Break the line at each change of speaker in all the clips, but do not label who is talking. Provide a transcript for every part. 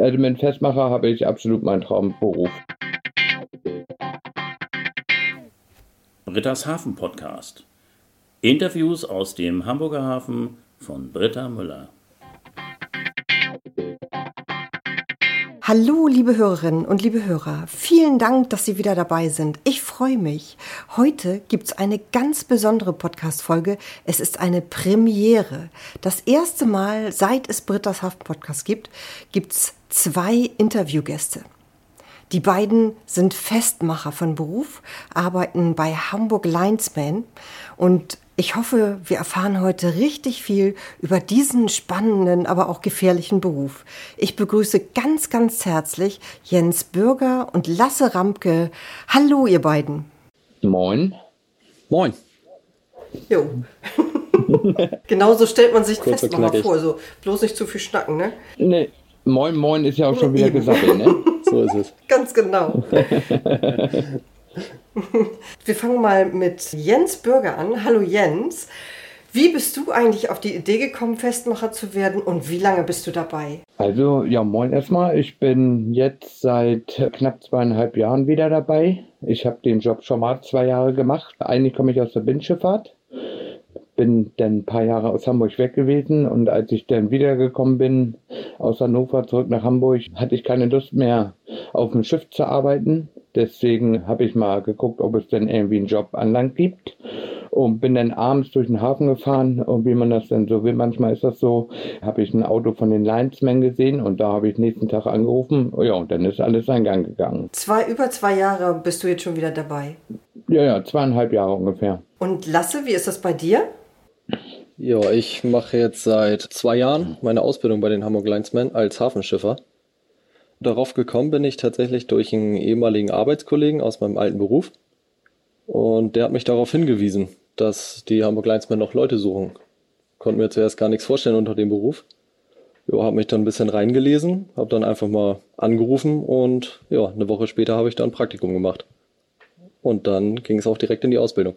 Also mit Festmacher habe ich absolut meinen Traumberuf.
Britta's Hafen Podcast. Interviews aus dem Hamburger Hafen von Britta Müller.
Hallo, liebe Hörerinnen und liebe Hörer. Vielen Dank, dass Sie wieder dabei sind. Ich freue mich. Heute gibt es eine ganz besondere Podcast-Folge. Es ist eine Premiere. Das erste Mal, seit es Britta's Haft Podcast gibt, gibt es zwei Interviewgäste. Die beiden sind Festmacher von Beruf, arbeiten bei Hamburg Linesman und ich hoffe, wir erfahren heute richtig viel über diesen spannenden, aber auch gefährlichen Beruf. Ich begrüße ganz, ganz herzlich Jens Bürger und Lasse Ramke. Hallo, ihr beiden.
Moin.
Moin.
Jo. Genauso stellt man sich Festmacher vor, so bloß nicht zu viel schnacken, ne?
Nee. Moin, moin ist ja auch schon wieder gesagt, ne?
So ist es.
Ganz genau. Wir fangen mal mit Jens Bürger an. Hallo Jens. Wie bist du eigentlich auf die Idee gekommen, Festmacher zu werden und wie lange bist du dabei?
Also, ja, moin erstmal. Ich bin jetzt seit knapp zweieinhalb Jahren wieder dabei. Ich habe den Job schon mal zwei Jahre gemacht. Eigentlich komme ich aus der Binnenschifffahrt. Bin dann ein paar Jahre aus Hamburg weg gewesen und als ich dann wiedergekommen bin aus Hannover zurück nach Hamburg, hatte ich keine Lust mehr auf dem Schiff zu arbeiten Deswegen habe ich mal geguckt, ob es denn irgendwie einen Job an Land gibt und bin dann abends durch den Hafen gefahren und wie man das denn so will, manchmal ist das so, habe ich ein Auto von den Linesmen gesehen und da habe ich nächsten Tag angerufen, ja und dann ist alles seinen Gang gegangen.
Zwei, über zwei Jahre bist du jetzt schon wieder dabei?
Ja, ja, zweieinhalb Jahre ungefähr.
Und Lasse, wie ist das bei dir?
Ja, ich mache jetzt seit zwei Jahren meine Ausbildung bei den Hamburg Linesmen als Hafenschiffer. Darauf gekommen bin ich tatsächlich durch einen ehemaligen Arbeitskollegen aus meinem alten Beruf. Und der hat mich darauf hingewiesen, dass die Hamburg Linesmen noch Leute suchen. Konnte mir zuerst gar nichts vorstellen unter dem Beruf. Ja, habe mich dann ein bisschen reingelesen, habe dann einfach mal angerufen und ja, eine Woche später habe ich dann ein Praktikum gemacht. Und dann ging es auch direkt in die Ausbildung.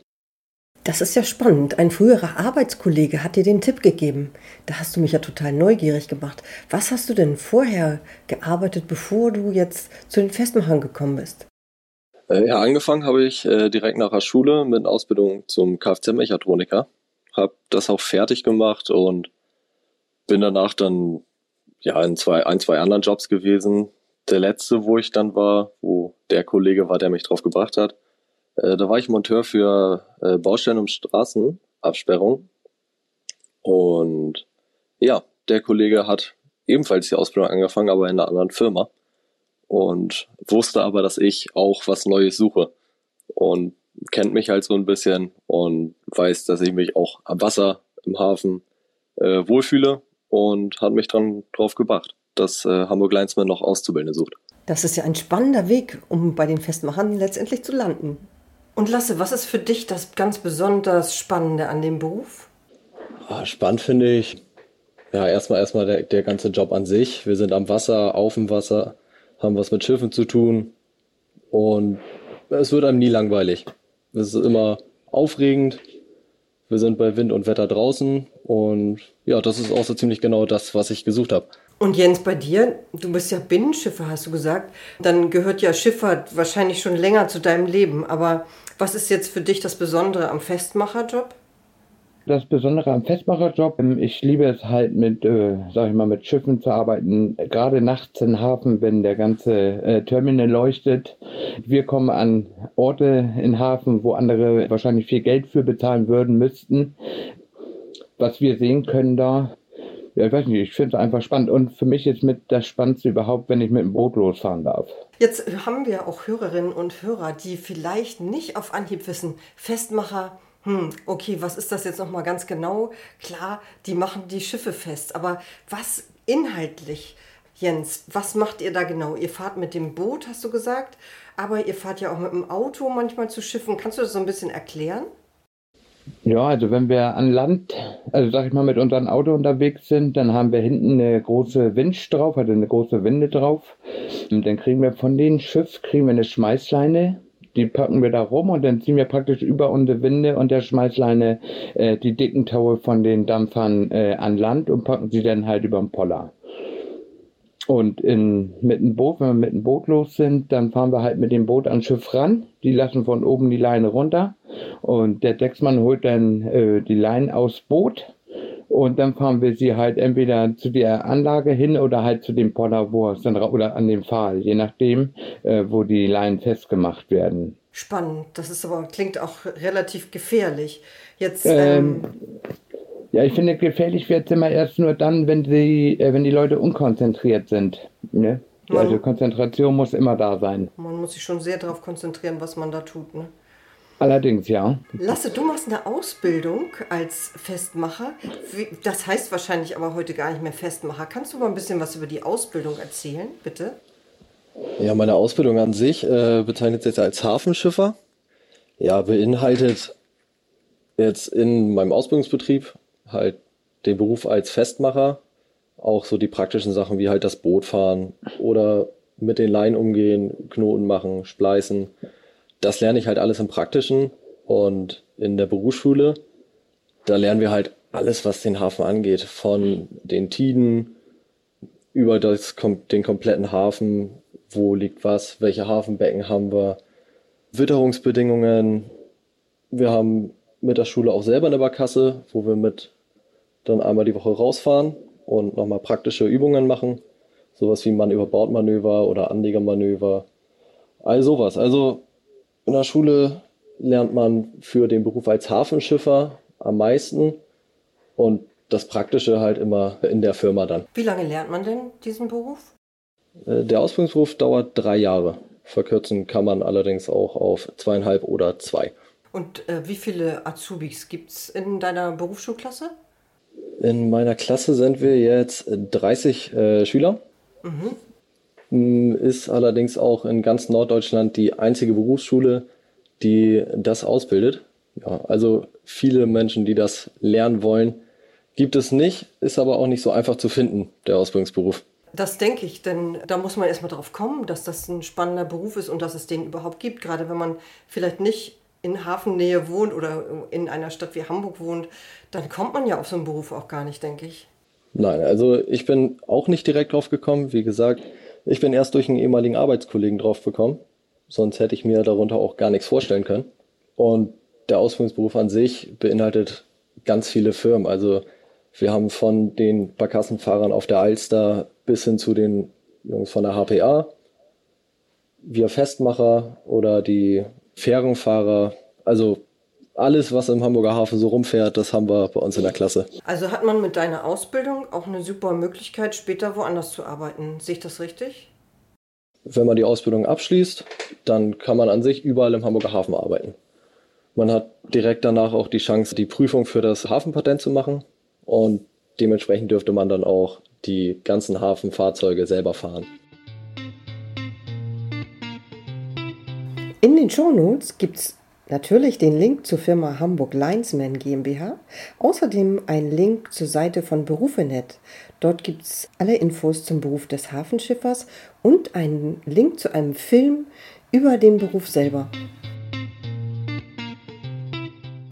Das ist ja spannend. Ein früherer Arbeitskollege hat dir den Tipp gegeben. Da hast du mich ja total neugierig gemacht. Was hast du denn vorher gearbeitet, bevor du jetzt zu den Festmachern gekommen bist?
Äh, ja, angefangen habe ich äh, direkt nach der Schule mit einer Ausbildung zum Kfz-Mechatroniker. Habe das auch fertig gemacht und bin danach dann ja in zwei, ein, zwei anderen Jobs gewesen. Der letzte, wo ich dann war, wo der Kollege war, der mich drauf gebracht hat, äh, da war ich Monteur für äh, Baustellen und Straßenabsperrung. Und ja, der Kollege hat ebenfalls die Ausbildung angefangen, aber in einer anderen Firma. Und wusste aber, dass ich auch was Neues suche. Und kennt mich halt so ein bisschen und weiß, dass ich mich auch am Wasser, im Hafen äh, wohlfühle und hat mich dann drauf gebracht, dass äh, Hamburg Linesman noch Auszubildende sucht.
Das ist ja ein spannender Weg, um bei den Festmachern letztendlich zu landen. Und Lasse, was ist für dich das ganz besonders Spannende an dem Beruf?
Ah, spannend finde ich, ja, erstmal erstmal der, der ganze Job an sich. Wir sind am Wasser, auf dem Wasser, haben was mit Schiffen zu tun und es wird einem nie langweilig. Es ist immer aufregend. Wir sind bei Wind und Wetter draußen und ja, das ist auch so ziemlich genau das, was ich gesucht habe.
Und Jens, bei dir, du bist ja Binnenschiffer, hast du gesagt. Dann gehört ja Schifffahrt wahrscheinlich schon länger zu deinem Leben. Aber was ist jetzt für dich das Besondere am Festmacherjob?
Das Besondere am Festmacherjob, ähm, ich liebe es halt mit, äh, sag ich mal, mit Schiffen zu arbeiten. Gerade nachts im Hafen, wenn der ganze äh, Terminal leuchtet. Wir kommen an Orte in Hafen, wo andere wahrscheinlich viel Geld für bezahlen würden, müssten. Was wir sehen können da, ja, ich weiß nicht, ich finde es einfach spannend. Und für mich ist mit das Spannendste überhaupt, wenn ich mit dem Boot losfahren darf.
Jetzt haben wir auch Hörerinnen und Hörer, die vielleicht nicht auf Anhieb wissen, Festmacher, hm, okay, was ist das jetzt nochmal ganz genau? Klar, die machen die Schiffe fest, aber was inhaltlich, Jens, was macht ihr da genau? Ihr fahrt mit dem Boot, hast du gesagt, aber ihr fahrt ja auch mit dem Auto manchmal zu Schiffen. Kannst du das so ein bisschen erklären?
Ja, also wenn wir an Land, also sag ich mal, mit unserem Auto unterwegs sind, dann haben wir hinten eine große Winch drauf, also eine große Winde drauf. Und dann kriegen wir von dem Schiff, kriegen wir eine Schmeißleine, die packen wir da rum und dann ziehen wir praktisch über unsere Winde und der Schmeißleine äh, die dicken Taue von den Dampfern äh, an Land und packen sie dann halt über den Poller. Und in, mit dem Boot, wenn wir mit dem Boot los sind, dann fahren wir halt mit dem Boot ans Schiff ran. Die lassen von oben die Leine runter. Und der Decksmann holt dann äh, die Leine aufs Boot. Und dann fahren wir sie halt entweder zu der Anlage hin oder halt zu dem Poller, wo es dann oder an dem Pfahl, je nachdem, äh, wo die Leinen festgemacht werden.
Spannend. Das ist aber klingt auch relativ gefährlich. Jetzt
Ähm,
ähm,
Ja, ich finde, gefährlich wird es immer erst nur dann, wenn die, äh, wenn die Leute unkonzentriert sind. Ne?
Man-
Also Konzentration muss immer da sein.
man muss sich schon sehr darauf konzentrieren, was man da tut. Ne?
Allerdings, ja.
Lasse, du machst eine Ausbildung als Festmacher. Das heißt wahrscheinlich aber heute gar nicht mehr Festmacher. Kannst du mal ein bisschen was über die Ausbildung erzählen, bitte?
Ja, meine Ausbildung an sich äh, bezeichnet sich als Hafenschiffer. Ja, beinhaltet jetzt in meinem Ausbildungsbetrieb halt den Beruf als Festmacher, auch so die praktischen Sachen wie halt das Boot fahren oder mit den Leinen umgehen, Knoten machen, spleißen. Das lerne ich halt alles im Praktischen und in der Berufsschule, da lernen wir halt alles, was den Hafen angeht, von den Tiden, über das, den kompletten Hafen, wo liegt was, welche Hafenbecken haben wir, Witterungsbedingungen. Wir haben mit der Schule auch selber eine Barkasse, wo wir mit dann einmal die Woche rausfahren und nochmal praktische Übungen machen. Sowas wie Mann über Bordmanöver oder Anlegermanöver. All sowas. Also in der Schule lernt man für den Beruf als Hafenschiffer am meisten und das Praktische halt immer in der Firma dann.
Wie lange lernt man denn diesen Beruf?
Äh, Der Ausbildungsberuf dauert drei Jahre. Verkürzen kann man allerdings auch auf zweieinhalb oder zwei.
Und äh, wie viele Azubis gibt es in deiner Berufsschulklasse?
In meiner Klasse sind wir jetzt 30 äh, Schüler. Mm, Ist allerdings auch in ganz Norddeutschland die einzige Berufsschule, die das ausbildet. Ja, also viele Menschen, die das lernen wollen, gibt es nicht, ist aber auch nicht so einfach zu finden, der Ausbildungsberuf.
Das denke ich, denn da muss man erstmal drauf kommen, dass das ein spannender Beruf ist und dass es den überhaupt gibt. Gerade wenn man vielleicht nicht in Hafennähe wohnt oder in einer Stadt wie Hamburg wohnt, dann kommt man ja auf so einen Beruf auch gar nicht, denke ich.
Nein, also ich bin auch nicht direkt drauf gekommen. Wie gesagt, ich bin erst durch einen ehemaligen Arbeitskollegen drauf gekommen. Sonst hätte ich mir darunter auch gar nichts vorstellen können. Und der Ausbildungsberuf an sich beinhaltet ganz viele Firmen. Also wir haben von den Barkassenfahrern auf der Alster bis hin zu den Jungs von der HPA, wir Festmacher oder die Fährenfahrer. Also alles, was im Hamburger Hafen so rumfährt, das haben wir bei uns in der Klasse.
Also hat man mit deiner Ausbildung auch eine super Möglichkeit, später woanders zu arbeiten. Sehe ich das richtig?
Wenn man die Ausbildung abschließt, dann kann man an sich überall im Hamburger Hafen arbeiten. Man hat direkt danach auch die Chance, die Prüfung für das Hafenpatent zu machen und dementsprechend dürfte man dann auch die ganzen Hafenfahrzeuge selber fahren.
In den Shownotes gibt es natürlich den Link zur Firma Hamburg Linesman GmbH, außerdem einen Link zur Seite von Berufenet. Dort gibt es alle Infos zum Beruf des Hafenschiffers und einen Link zu einem Film über den Beruf selber.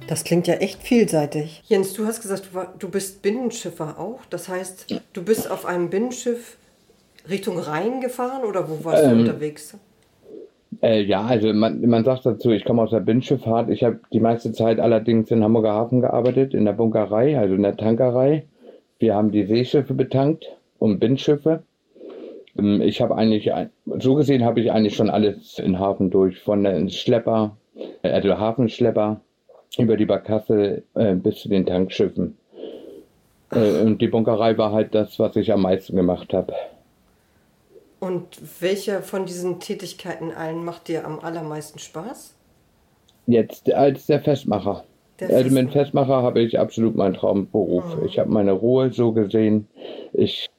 Das klingt ja echt vielseitig. Jens, du hast gesagt, du, war, du bist Binnenschiffer auch. Das heißt, du bist auf einem Binnenschiff Richtung Rhein gefahren oder wo warst du
Ähm,
unterwegs?
Äh, ja, also man, man sagt dazu, ich komme aus der Binnenschifffahrt. Ich habe die meiste Zeit allerdings in Hamburger Hafen gearbeitet, in der Bunkerei, also in der Tankerei. Wir haben die Seeschiffe betankt und Binnenschiffe. Ähm, Ich habe eigentlich, so gesehen habe ich eigentlich schon alles in Hafen durch, von der Schlepper, äh, also Hafenschlepper, über die Barkasse äh, bis zu den Tankschiffen. Äh, und die Bunkerei war halt das, was ich am meisten gemacht habe.
Und welche von diesen Tätigkeiten allen macht dir am allermeisten Spaß?
Jetzt als der Festmacher.
Der
also mit dem
Festmacher.
Festmacher habe ich absolut meinen Traumberuf.
Mhm.
Ich habe meine Ruhe so gesehen. Ich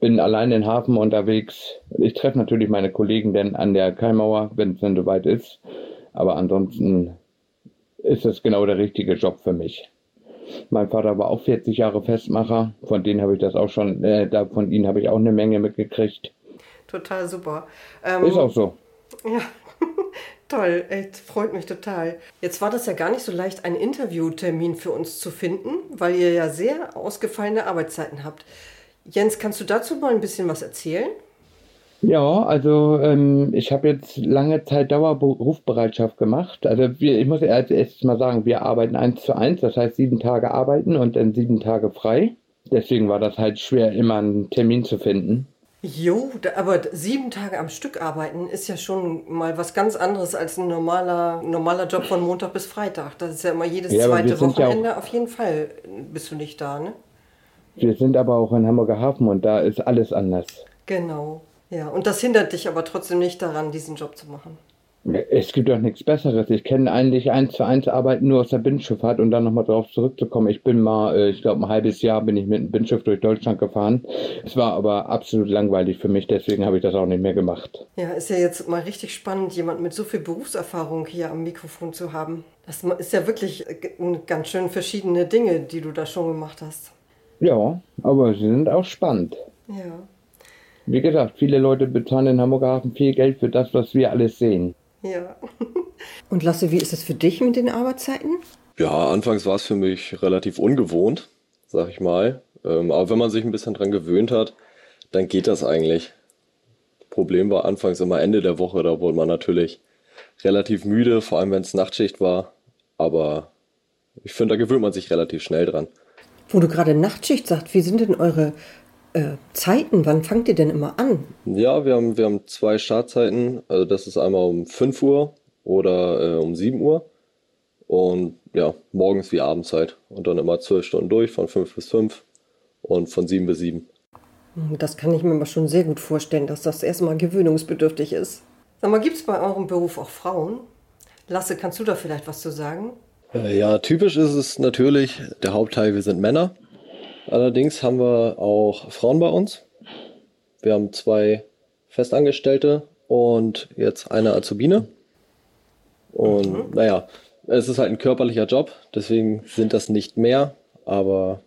bin allein in den Hafen unterwegs. Ich treffe natürlich meine Kollegen dann an der Kaimauer, wenn es dann soweit ist. Aber ansonsten ist es genau der richtige Job für mich. Mein Vater war auch 40 Jahre Festmacher. Von denen habe ich das auch schon, äh, da, von ihnen habe ich auch eine Menge mitgekriegt.
Total super. Ähm,
Ist auch so.
Ja, toll, echt, freut mich total. Jetzt war das ja gar nicht so leicht, einen Interviewtermin für uns zu finden, weil ihr ja sehr ausgefallene Arbeitszeiten habt. Jens, kannst du dazu mal ein bisschen was erzählen?
Ja, also ähm, ich habe jetzt lange Zeit Dauerberufsbereitschaft gemacht. Also wir, ich muss erst mal sagen, wir arbeiten eins zu eins, das heißt sieben Tage arbeiten und dann sieben Tage frei. Deswegen war das halt schwer, immer einen Termin zu finden.
Jo, aber sieben Tage am Stück arbeiten ist ja schon mal was ganz anderes als ein normaler, normaler Job von Montag bis Freitag. Das ist ja immer jedes ja, zweite Wochenende. Ja auf jeden Fall bist du nicht da, ne?
Wir sind aber auch in Hamburger Hafen und da ist alles anders.
Genau. Ja, und das hindert dich aber trotzdem nicht daran, diesen Job zu machen.
Es gibt doch nichts Besseres. Ich kenne eigentlich eins zu eins Arbeiten nur aus der Binnenschifffahrt und dann nochmal drauf zurückzukommen. Ich bin mal, äh, ich glaube, ein halbes Jahr bin ich mit einem Binnenschiff durch Deutschland gefahren. Es war aber absolut langweilig für mich, deswegen habe ich das auch nicht mehr gemacht.
Ja, ist ja jetzt mal richtig spannend, jemand mit so viel Berufserfahrung hier am Mikrofon zu haben. Das ist ja wirklich äh, ganz schön verschiedene Dinge, die du da schon gemacht hast.
Ja, aber sie sind auch spannend.
Ja.
Wie gesagt, viele Leute bezahlen in Hamburger Hafen viel Geld für das, was wir alles sehen.
Ja. Und Lasse, wie ist es für dich mit den Arbeitszeiten?
Ja, anfangs war es für mich relativ ungewohnt, sag ich mal. Ähm, aber wenn man sich ein bisschen dran gewöhnt hat, dann geht das eigentlich. Problem war anfangs immer Ende der Woche, da wurde man natürlich relativ müde, vor allem wenn es Nachtschicht war. Aber ich finde, da gewöhnt man sich relativ schnell dran.
Wo du gerade Nachtschicht sagst, wie sind denn eure äh, Zeiten? Wann fangt ihr denn immer an?
Ja, wir haben, wir haben zwei Startzeiten. Also das ist einmal um 5 Uhr oder äh, um 7 Uhr. Und ja, morgens wie Abendzeit. Und dann immer zwölf Stunden durch, von 5 bis 5 und von 7 bis 7.
Hm, das kann ich mir mal schon sehr gut vorstellen, dass das erstmal gewöhnungsbedürftig ist. Sag mal, gibt es bei eurem Beruf auch Frauen? Lasse, kannst du da vielleicht was zu sagen?
Äh, ja, typisch ist es natürlich, der Hauptteil, wir sind Männer. Allerdings haben wir auch Frauen bei uns. Wir haben zwei Festangestellte und jetzt eine Azubine. Und mhm. naja, es ist halt ein körperlicher Job, deswegen sind das nicht mehr, aber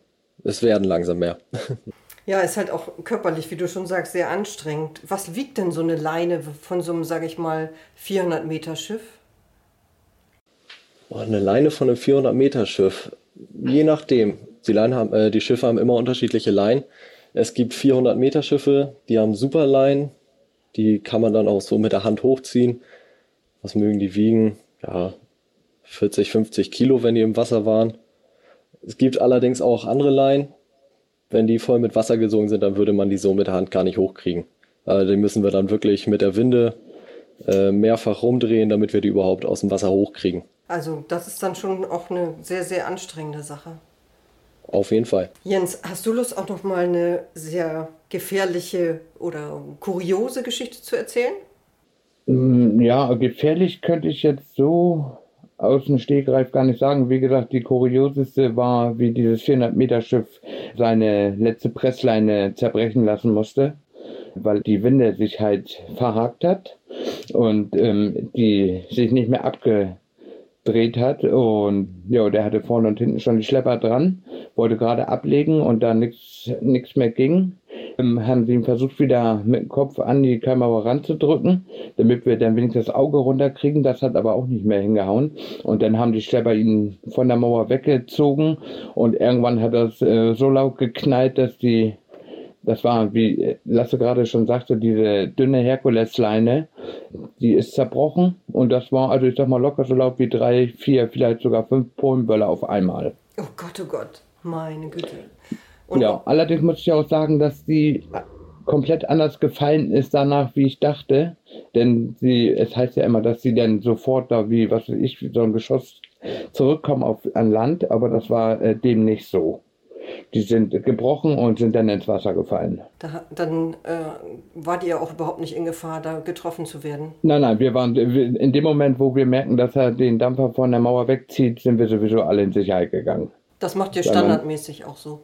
es werden langsam mehr.
Ja, ist halt auch körperlich, wie du schon sagst, sehr anstrengend. Was wiegt denn so eine Leine von so einem, sage ich mal, 400 Meter Schiff?
eine Leine von einem 400 Meter Schiff, je nachdem. Die, Leinen haben, äh, die Schiffe haben immer unterschiedliche Leinen. Es gibt 400 Meter Schiffe, die haben super Leinen. Die kann man dann auch so mit der Hand hochziehen. Was mögen die wiegen? Ja, 40, 50 Kilo, wenn die im Wasser waren. Es gibt allerdings auch andere Leinen. Wenn die voll mit Wasser gesogen sind, dann würde man die so mit der Hand gar nicht hochkriegen. Also die müssen wir dann wirklich mit der Winde äh, mehrfach rumdrehen, damit wir die überhaupt aus dem Wasser hochkriegen.
Also das ist dann schon auch eine sehr, sehr anstrengende Sache.
Auf jeden Fall.
Jens, hast du Lust auch noch mal eine sehr gefährliche oder kuriose Geschichte zu erzählen?
Mm, ja, gefährlich könnte ich jetzt so aus dem Stegreif gar nicht sagen. Wie gesagt, die kurioseste war, wie dieses 400-Meter-Schiff seine letzte Pressleine zerbrechen lassen musste, weil die Winde sich halt verhakt hat und ähm, die sich nicht mehr abge dreht hat. Und ja, der hatte vorne und hinten schon die Schlepper dran, wollte gerade ablegen und da nichts mehr ging, ähm, haben sie ihn versucht wieder mit dem Kopf an die Kamera ranzudrücken, damit wir dann wenigstens das Auge runterkriegen, das hat aber auch nicht mehr hingehauen. Und dann haben die Schlepper ihn von der Mauer weggezogen. Und irgendwann hat das äh, so laut geknallt, dass die das war, wie Lasse gerade schon sagte, diese dünne Herkulesleine, die ist zerbrochen und das war, also ich sag mal, locker so laut wie drei, vier, vielleicht sogar fünf Polenböller auf einmal.
Oh Gott, oh Gott, meine Güte.
Und ja, allerdings muss ich auch sagen, dass die komplett anders gefallen ist danach, wie ich dachte. Denn sie, es heißt ja immer, dass sie dann sofort da wie, was weiß ich, wie so ein Geschoss zurückkommen auf, an Land, aber das war äh, dem nicht so die sind gebrochen und sind dann ins Wasser gefallen.
Da, dann äh, wart ihr auch überhaupt nicht in Gefahr, da getroffen zu werden?
Nein, nein, wir waren in dem Moment, wo wir merken, dass er den Dampfer von der Mauer wegzieht, sind wir sowieso alle in Sicherheit gegangen.
Das macht ihr standardmäßig auch so?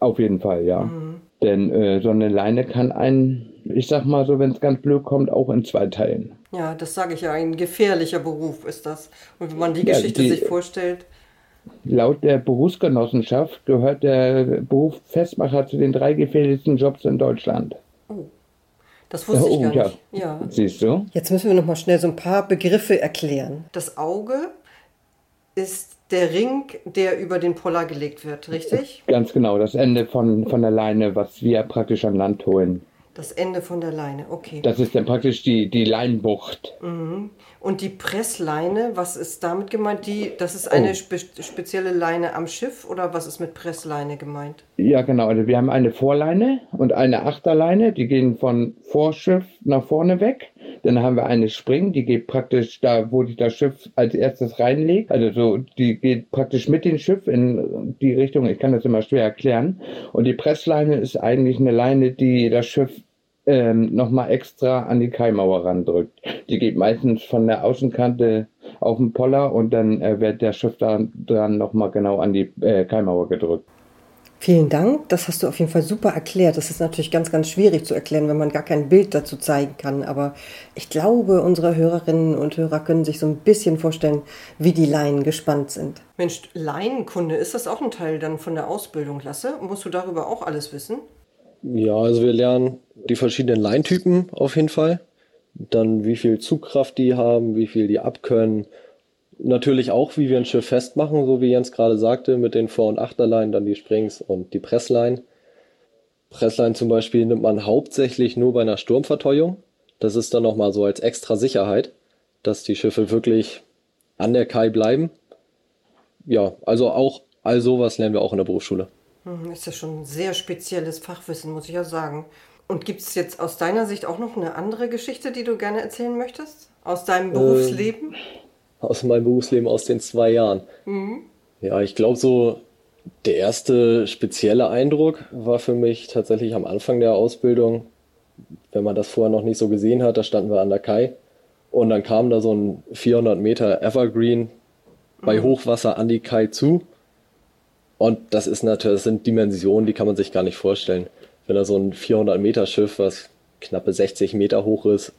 Auf jeden Fall, ja. Mhm. Denn äh, so eine Leine kann einen, ich sag mal so, wenn es ganz blöd kommt, auch in zwei teilen.
Ja, das sage ich ja, ein gefährlicher Beruf ist das. Und wenn man die Geschichte ja, die, sich vorstellt.
Laut der Berufsgenossenschaft gehört der Beruf Festmacher zu den drei gefährlichsten Jobs in Deutschland.
Oh. Das wusste oh, ich gar
ja.
nicht. Ja.
Siehst du?
Jetzt müssen wir noch mal schnell so ein paar Begriffe erklären. Das Auge ist der Ring, der über den Poller gelegt wird, richtig?
Ganz genau, das Ende von, von der Leine, was wir praktisch an Land holen.
Das Ende von der Leine, okay.
Das ist dann praktisch die, die Leinbucht.
Mhm. Und die Pressleine, was ist damit gemeint? Die, das ist eine
Oh.
spe spezielle Leine am Schiff oder was ist mit Pressleine gemeint?
Ja, genau. Also wir haben eine Vorleine und eine Achterleine, die gehen von Vorschiff nach vorne weg. Dann haben wir eine Spring, die geht praktisch da, wo sich das Schiff als erstes reinlegt. Also so, die geht praktisch mit dem Schiff in die Richtung. Ich kann das immer schwer erklären. Und die Pressleine ist eigentlich eine Leine, die das Schiff ähm, nochmal extra an die Kaimauer randrückt. Die geht meistens von der Außenkante auf den Poller und dann äh, wird das Schiff da dran nochmal genau an die äh, Kaimauer gedrückt.
Vielen Dank, das hast du auf jeden Fall super erklärt. Das ist natürlich ganz, ganz schwierig zu erklären, wenn man gar kein Bild dazu zeigen kann. Aber ich glaube, unsere Hörerinnen und Hörer können sich so ein bisschen vorstellen, wie die Leinen gespannt sind. Mensch, Leinenkunde, ist das auch ein Teil dann von der Ausbildung, Lasse? Musst du darüber auch alles wissen?
Ja, also wir lernen die verschiedenen Leintypen auf jeden Fall. Dann wie viel Zugkraft die haben, wie viel die abkönnen. Natürlich auch, wie wir ein Schiff festmachen, so wie Jens gerade sagte, mit den Vor- und Achterleinen, dann die Springs und die Pressleinen. Pressleinen zum Beispiel nimmt man hauptsächlich nur bei einer Sturmverteuung. Das ist dann nochmal so als extra Sicherheit, dass die Schiffe wirklich an der Kai bleiben. Ja, also auch all sowas lernen wir auch in der Berufsschule.
Hm, Ist ja schon ein sehr spezielles Fachwissen, muss ich ja sagen. Und gibt es jetzt aus deiner Sicht auch noch eine andere Geschichte, die du gerne erzählen möchtest? Aus deinem Berufsleben?
Aus meinem Berufsleben aus den zwei Jahren. Ja, ich glaube so, der erste spezielle Eindruck war für mich tatsächlich am Anfang der Ausbildung, wenn man das vorher noch nicht so gesehen hat, da standen wir an der Kai. Und dann kam da so ein 400 Meter Evergreen bei Hochwasser an die Kai zu. Und das ist natürlich, das sind Dimensionen, die kann man sich gar nicht vorstellen. Wenn da so ein 400 Meter Schiff, was knappe 60 Meter hoch ist,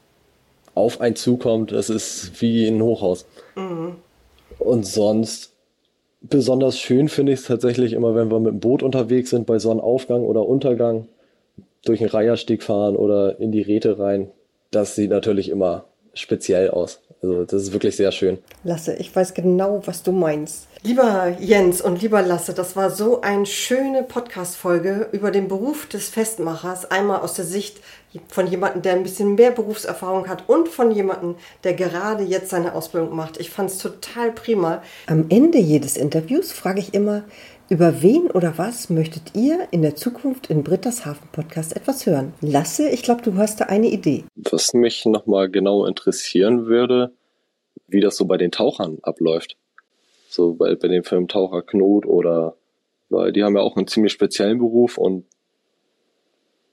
auf einen zukommt, das ist wie ein Hochhaus. Und sonst besonders schön finde ich es tatsächlich immer, wenn wir mit dem Boot unterwegs sind bei Sonnenaufgang oder Untergang, durch den Reihersteg fahren oder in die Räte rein. Das sieht natürlich immer speziell aus. Also das ist wirklich sehr schön.
Lasse, ich weiß genau, was du meinst. Lieber Jens und lieber Lasse, das war so eine schöne Podcast-Folge über den Beruf des Festmachers. Einmal aus der Sicht von jemandem, der ein bisschen mehr Berufserfahrung hat und von jemandem, der gerade jetzt seine Ausbildung macht. Ich fand es total prima. Am Ende jedes Interviews frage ich immer, über wen oder was möchtet ihr in der Zukunft in Britta's Hafen Podcast etwas hören? Lasse, ich glaube, du hast da eine Idee.
Was mich nochmal genau interessieren würde, wie das so bei den Tauchern abläuft. So bei, bei dem Film Taucher Knot oder, weil die haben ja auch einen ziemlich speziellen Beruf und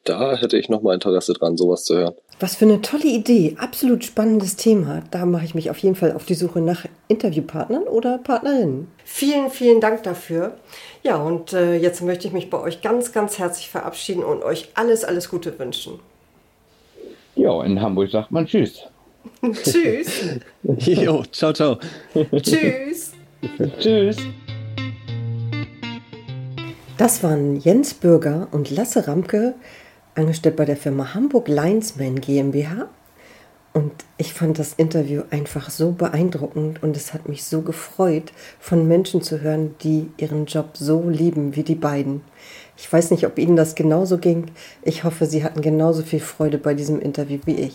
da hätte ich nochmal Interesse dran, sowas zu hören.
Was für eine tolle Idee. Absolut spannendes Thema. Da mache ich mich auf jeden Fall auf die Suche nach Interviewpartnern oder Partnerinnen. Vielen, vielen Dank dafür. Ja, und äh, jetzt möchte ich mich bei euch ganz, ganz herzlich verabschieden und euch alles, alles Gute wünschen.
Ja, in Hamburg sagt man Tschüss.
Tschüss.
Jo, ciao, ciao.
Tschüss.
Tschüss.
Das waren Jens Bürger und Lasse Ramke, angestellt bei der Firma Hamburg Linesman GmbH. Und ich fand das Interview einfach so beeindruckend und es hat mich so gefreut, von Menschen zu hören, die ihren Job so lieben wie die beiden. Ich weiß nicht, ob Ihnen das genauso ging. Ich hoffe, Sie hatten genauso viel Freude bei diesem Interview wie ich.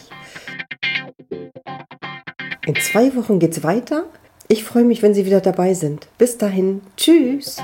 In zwei Wochen geht's weiter. Ich freue mich, wenn Sie wieder dabei sind. Bis dahin. Tschüss.